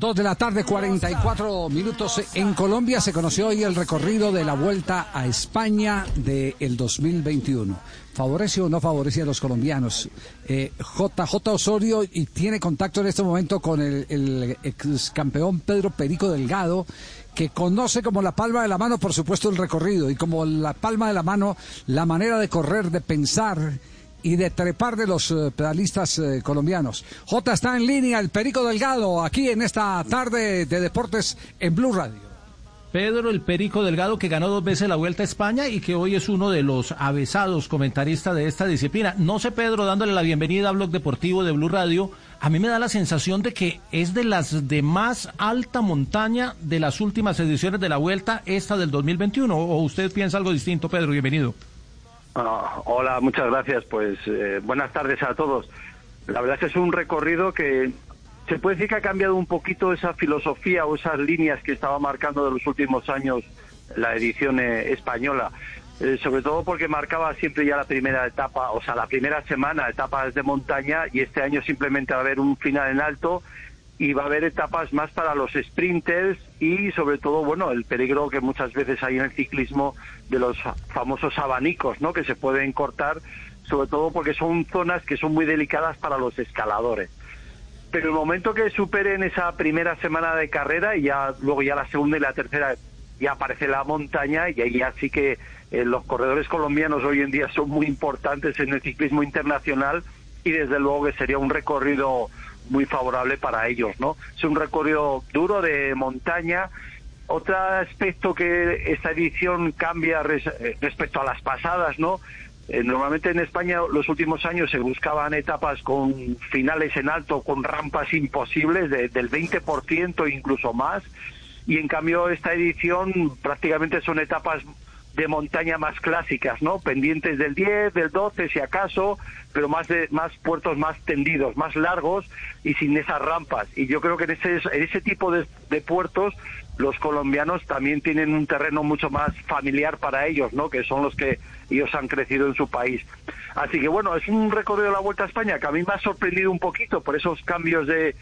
2 de la tarde, 44 minutos. En Colombia se conoció hoy el recorrido de la vuelta a España del el 2021. ¿Favorece o no favorece a los colombianos? Eh, JJ Osorio y tiene contacto en este momento con el ex campeón Pedro Perico Delgado, que conoce como la palma de la mano, por supuesto, el recorrido y como la palma de la mano la manera de correr, de pensar y de trepar de los eh, pedalistas eh, colombianos. J está en línea, el Perico Delgado, aquí en esta tarde de deportes en Blue Radio. Pedro el Perico Delgado, que ganó dos veces la Vuelta a España y que hoy es uno de los avesados comentaristas de esta disciplina. No sé, Pedro, dándole la bienvenida a Blog Deportivo de Blue Radio, a mí me da la sensación de que es de las de más alta montaña de las últimas ediciones de la Vuelta, esta del 2021. ¿O usted piensa algo distinto, Pedro? Bienvenido. Ah, hola, muchas gracias. Pues eh, buenas tardes a todos. La verdad es que es un recorrido que se puede decir que ha cambiado un poquito esa filosofía o esas líneas que estaba marcando de los últimos años la edición eh, española. Eh, sobre todo porque marcaba siempre ya la primera etapa, o sea, la primera semana, etapas de montaña, y este año simplemente va a haber un final en alto y va a haber etapas más para los sprinters y sobre todo, bueno, el peligro que muchas veces hay en el ciclismo de los famosos abanicos, ¿no? Que se pueden cortar, sobre todo porque son zonas que son muy delicadas para los escaladores. Pero el momento que superen esa primera semana de carrera y ya luego ya la segunda y la tercera ya aparece la montaña y ahí ya sí que eh, los corredores colombianos hoy en día son muy importantes en el ciclismo internacional y desde luego que sería un recorrido muy favorable para ellos, ¿no? Es un recorrido duro de montaña. Otro aspecto que esta edición cambia eh, respecto a las pasadas, ¿no? Eh, normalmente en España los últimos años se buscaban etapas con finales en alto, con rampas imposibles del 20% incluso más, y en cambio esta edición prácticamente son etapas de montaña más clásicas, ¿no? Pendientes del 10, del 12, si acaso, pero más de más puertos más tendidos, más largos y sin esas rampas. Y yo creo que en ese, en ese tipo de, de puertos los colombianos también tienen un terreno mucho más familiar para ellos, ¿no? Que son los que ellos han crecido en su país. Así que bueno, es un recorrido de la Vuelta a España que a mí me ha sorprendido un poquito por esos cambios de,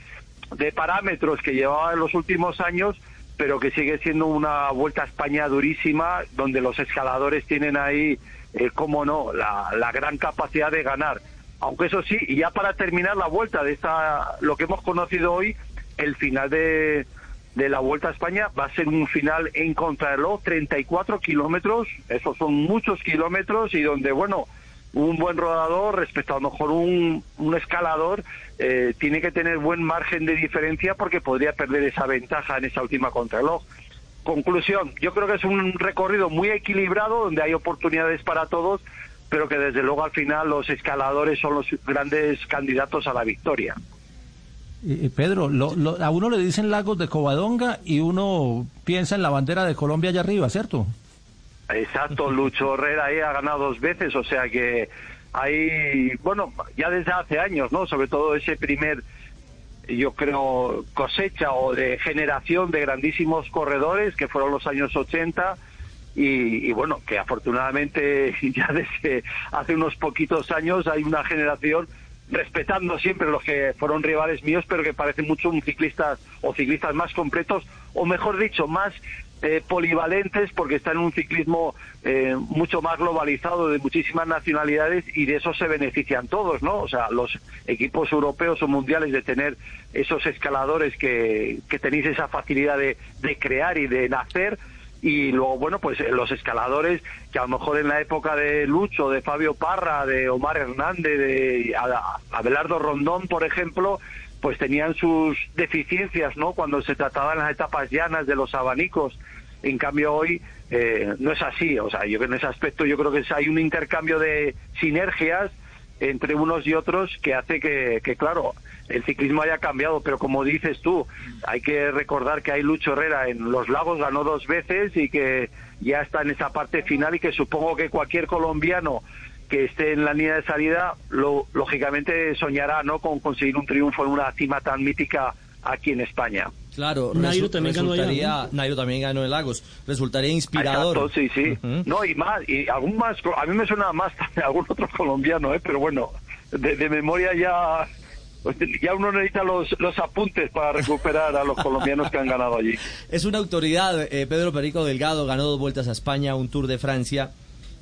de parámetros que llevaba en los últimos años pero que sigue siendo una vuelta a España durísima, donde los escaladores tienen ahí, eh, cómo no, la, la, gran capacidad de ganar. Aunque eso sí, y ya para terminar la vuelta de esta, lo que hemos conocido hoy, el final de, de la Vuelta a España va a ser un final en contrarreloj, 34 kilómetros, esos son muchos kilómetros y donde, bueno, un buen rodador respecto a lo mejor un, escalador eh, tiene que tener buen margen de diferencia porque podría perder esa ventaja en esa última contrarreloj. Conclusión, yo creo que es un recorrido muy equilibrado donde hay oportunidades para todos, pero que desde luego al final los escaladores son los grandes candidatos a la victoria. Pedro, a uno le dicen lagos de Covadonga y uno piensa en la bandera de Colombia allá arriba, ¿cierto? Exacto, Lucho Herrera ahí ha ganado dos veces, o sea que hay, bueno, ya desde hace años, ¿no? Sobre todo ese primer, yo creo, cosecha o de generación de grandísimos corredores que fueron los años 80 y, y, bueno, que afortunadamente ya desde hace unos poquitos años hay una generación respetando siempre los que fueron rivales míos, pero que parece mucho un ciclista o ciclistas más completos, o mejor dicho, más eh, polivalentes porque está en un ciclismo eh, mucho más globalizado de muchísimas nacionalidades y de eso se benefician todos, ¿no? O sea, los equipos europeos o mundiales de tener esos escaladores que, que tenéis esa facilidad de, de crear y de nacer y luego, bueno, pues eh, los escaladores que a lo mejor en la época de Lucho, de Fabio Parra, de Omar Hernández, de Abelardo Rondón, por ejemplo, pues tenían sus deficiencias, ¿no? Cuando se trataban las etapas llanas de los abanicos. En cambio hoy eh, no es así. O sea, yo en ese aspecto yo creo que hay un intercambio de sinergias entre unos y otros que hace que, que, claro, el ciclismo haya cambiado, pero como dices tú, hay que recordar que hay Lucho Herrera en Los Lagos, ganó dos veces y que ya está en esa parte final y que supongo que cualquier colombiano que esté en la línea de salida, lo, lógicamente soñará no con conseguir un triunfo en una cima tan mítica aquí en España. Claro, Nairo también ganó Nairo también ganó en Lagos. Resultaría inspirador. Exacto, sí, sí. No, y más, y algún más, a mí me suena más algún otro colombiano, ¿eh? pero bueno, de, memoria ya ya uno necesita los, los apuntes para recuperar a los colombianos que han ganado allí. Es una autoridad, eh, Pedro Perico Delgado ganó dos vueltas a España, un Tour de Francia.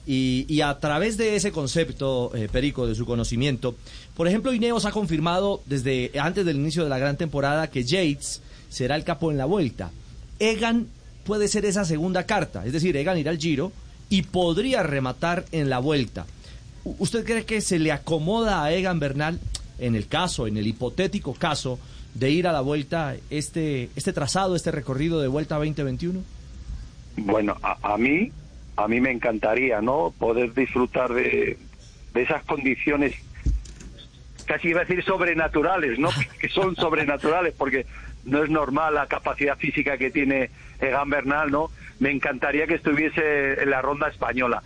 Y, a través de ese concepto, eh, Perico, de su conocimiento, por ejemplo, Ineos ha confirmado desde antes del inicio de la gran temporada que Yates será el capo en la vuelta. Egan puede ser esa segunda carta, es decir, Egan irá al Giro y podría rematar en la vuelta. ¿Usted cree que se le acomoda a Egan Bernal en el caso, en el hipotético caso de ir a la vuelta este este trazado, este recorrido de vuelta 2021? Bueno, a mí a mí me encantaría, ¿no? Poder disfrutar de, esas condiciones casi iba a decir sobrenaturales, ¿no? que son sobrenaturales porque no es normal la capacidad física que tiene Egan Bernal, ¿no? Me encantaría que estuviese en la ronda española.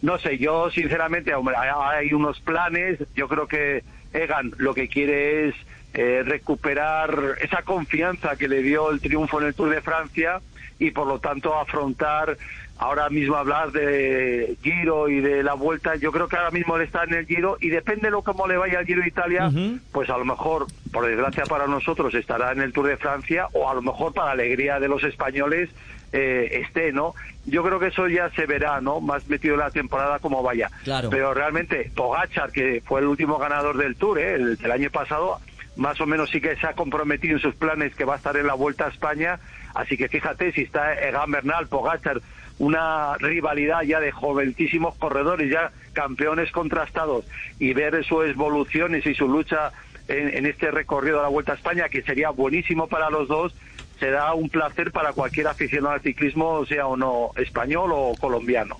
No sé, yo sinceramente, hay unos planes, yo creo que Egan lo que quiere es eh, recuperar esa confianza que le dio el triunfo en el Tour de Francia y por lo tanto afrontar ahora mismo hablar de Giro y de la vuelta, yo creo que ahora mismo él está en el Giro y depende de lo cómo le vaya al Giro de Italia, pues a lo mejor, por desgracia para nosotros, estará en el Tour de Francia o a lo mejor para alegría de los españoles eh, esté, ¿no? Yo creo que eso ya se verá, ¿no? Más metido en la temporada como vaya. Claro. Pero realmente Pogachar, que fue el último ganador del Tour, ¿eh? el, año pasado, más o menos sí que se ha comprometido en sus planes que va a estar en la Vuelta a España. Así que fíjate si está Egan Bernal, Pogachar, una rivalidad ya de jovencísimos corredores, ya campeones contrastados, y ver sus evoluciones y su lucha en, este recorrido de la Vuelta a España, que sería buenísimo para los dos, será un placer para cualquier aficionado al ciclismo, sea o no español o colombiano.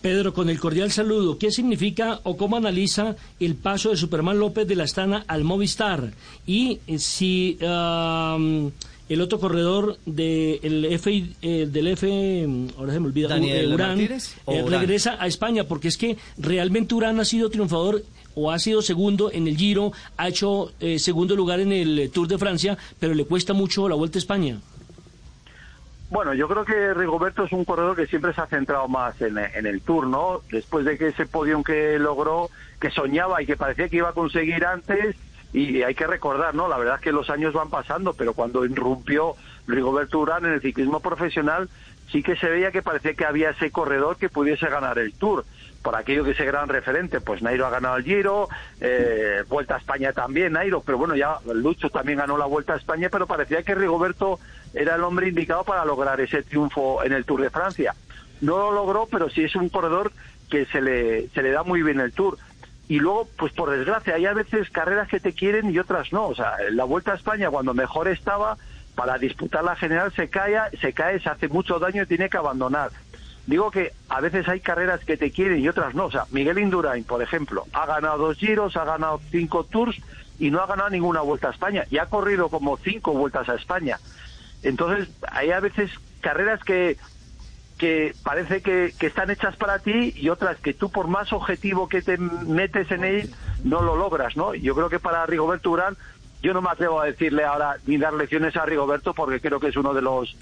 Pedro, con el cordial saludo, ¿qué significa o cómo analiza el paso de Superman López de la Astana al Movistar? Y eh, si el otro corredor de el F, eh, del F, ahora se me olvida, Daniel Urán, eh, regresa a España, porque es que realmente Urán ha sido triunfador o ha sido segundo en el Giro, ha hecho eh, segundo lugar en el Tour de Francia, pero le cuesta mucho la Vuelta a España. Bueno, yo creo que Rigoberto es un corredor que siempre se ha centrado más en, en el Tour, ¿no? Después de que ese podium que logró, que soñaba y que parecía que iba a conseguir antes, y hay que recordar, ¿no? La verdad es que los años van pasando, pero cuando irrumpió Rigoberto Urán en el ciclismo profesional, sí que se veía que parecía que había ese corredor que pudiese ganar el Tour. Por aquello que ese gran referente, pues Nairo ha ganado el Giro, eh, Vuelta a España también, Nairo, pero bueno, ya Lucho también ganó la Vuelta a España, pero parecía que Rigoberto era el hombre indicado para lograr ese triunfo en el Tour de Francia. No lo logró, pero sí es un corredor que se le, se le da muy bien el Tour y luego, pues por desgracia, hay a veces carreras que te quieren y otras no. O sea, la Vuelta a España, cuando mejor estaba, para disputar la general se cae, se cae, se hace mucho daño y tiene que abandonar. Digo que a veces hay carreras que te quieren y otras no. O sea, Miguel Indurain, por ejemplo, ha ganado dos giros, ha ganado cinco tours y no ha ganado ninguna Vuelta a España. Y ha corrido como cinco vueltas a España. Entonces, hay a veces carreras que que parece que, están hechas para ti y otras que tú por más objetivo que te metes en él no lo logras, ¿no? Yo creo que para Rigoberto Urán, yo no me atrevo a decirle ahora ni dar lecciones a Rigoberto porque creo que es uno de los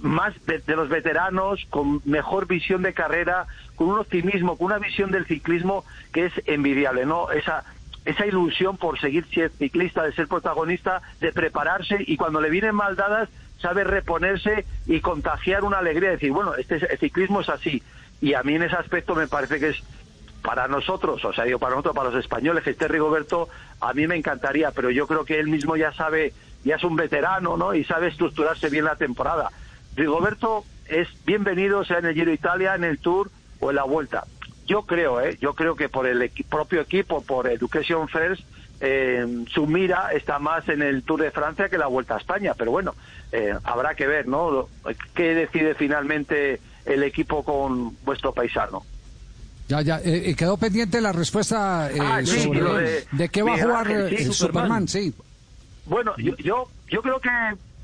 más de, los veteranos con mejor visión de carrera, con un optimismo, con una visión del ciclismo que es envidiable, ¿no? Esa esa ilusión por seguir ser ciclista, de ser protagonista, de prepararse y cuando le vienen mal dadas sabe reponerse y contagiar una alegría, decir, bueno, este el ciclismo es así. Y a mí en ese aspecto me parece que es para nosotros, o sea, digo, para nosotros, para los españoles, este Rigoberto, a mí me encantaría, pero yo creo que él mismo ya sabe, ya es un veterano, ¿no? Y sabe estructurarse bien la temporada. Rigoberto es bienvenido, sea en el Giro Italia, en el Tour o en la Vuelta. Yo creo, ¿eh? Yo creo que por el propio equipo, por Education First, eh, su mira está más en el Tour de Francia que la Vuelta a España, pero bueno, eh, habrá que ver, ¿no? ¿Qué decide finalmente el equipo con vuestro paisano? Ya, ya, eh, eh, quedó pendiente la respuesta Ah, sí, sobre lo de, de qué va a jugar Ángel, sí, el Superman, sí. Bueno, yo, yo, yo creo que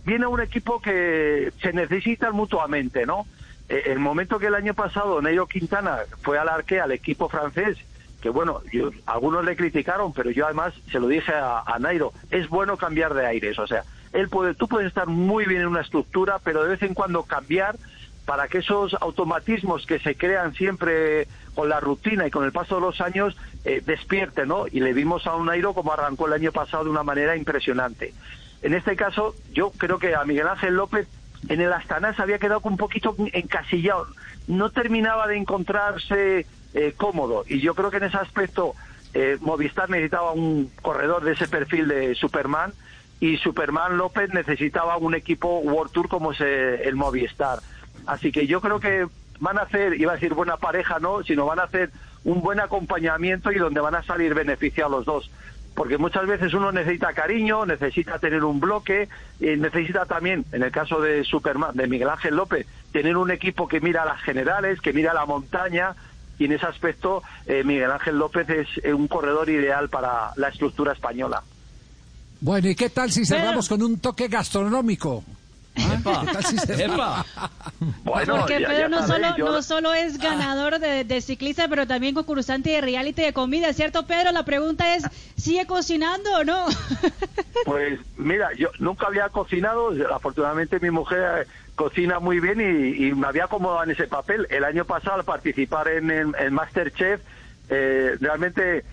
viene un equipo que se necesitan mutuamente, ¿no? El momento que el año pasado Neiro Quintana fue al arque al equipo francés, que bueno, yo- algunos le criticaron, pero yo además se lo dije a, Nairo, es bueno cambiar de aires, o sea, él puede, tú puedes estar muy bien en una estructura, pero de vez en cuando cambiar para que esos automatismos que se crean siempre con la rutina y con el paso de los años eh, despierten, ¿no? Y le vimos a un Nairo como arrancó el año pasado de una manera impresionante. En este caso, yo creo que a Miguel Ángel López en el Astana había quedado un poquito encasillado, no terminaba de encontrarse eh, cómodo y yo creo que en ese aspecto eh, Movistar necesitaba un corredor de ese perfil de Superman y Superman López necesitaba un equipo World Tour como es eh, el Movistar. Así que yo creo que van a hacer, iba a decir buena pareja, no, sino van a hacer un buen acompañamiento y donde van a salir beneficiados los dos. Porque muchas veces uno necesita cariño, necesita tener un bloque, y necesita también, en el caso de Superman, de Miguel Ángel López, tener un equipo que mira a las generales, que mira a la montaña, y en ese aspecto eh, Miguel Ángel López es eh, un corredor ideal para la estructura española. Bueno, ¿y qué tal si cerramos con un toque gastronómico? ¿Ah? ¿Qué tal si cerramos? Bueno, Porque ya- Pedro ya no, solo, yo- no solo es ganador de, de ciclista, pero también concursante de reality de comida, ¿cierto, Pedro? La pregunta es, ¿sigue cocinando o no? Pues mira, yo nunca había cocinado, afortunadamente mi mujer eh, cocina muy bien y, y me había acomodado en ese papel. El año pasado al participar en el en Masterchef, eh, realmente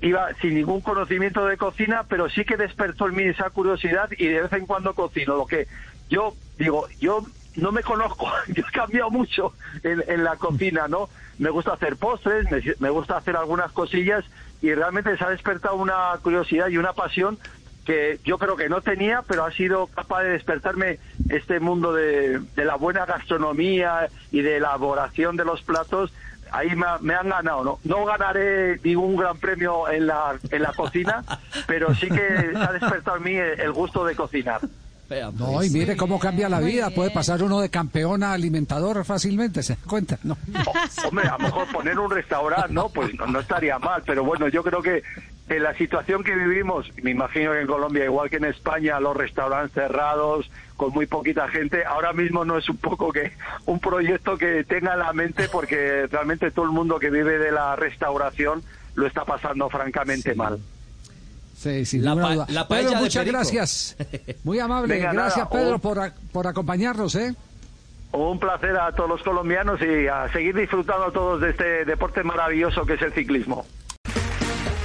iba sin ningún conocimiento de cocina, pero sí que despertó en mí esa curiosidad y de vez en cuando cocino. Lo que yo digo, yo no me conozco, yo he cambiado mucho en, en la cocina, ¿no? Me gusta hacer postres, me, gusta hacer algunas cosillas y realmente se ha despertado una curiosidad y una pasión que yo creo que no tenía, pero ha sido capaz de despertarme este mundo de, de la buena gastronomía y de elaboración de los platos. Ahí me, ha- me han ganado, ¿no? No ganaré ningún gran premio en la, en la cocina, pero sí que se ha despertado en mí el, el gusto de cocinar. No, pues. y mire cómo cambia la vida. Puede pasar uno de campeón a alimentador fácilmente, ¿se da cuenta? No. O- Hombre, a lo mejor poner un restaurante, ¿no? Pues no, no estaría mal, pero bueno, yo creo que en la situación que vivimos, me imagino que en Colombia, igual que en España, los restaurantes cerrados, con muy poquita gente, ahora mismo no es un poco que un proyecto que tenga en la mente, porque realmente todo el mundo que vive de la restauración lo está pasando francamente mal. Sí, sin La duda. la Pedro, de muchas Perico. gracias. Muy amable. Venga, gracias, nada, Pedro, un- por, a- por acompañarnos, ¿eh? Un placer a todos los colombianos y a seguir disfrutando todos de este deporte maravilloso que es el ciclismo.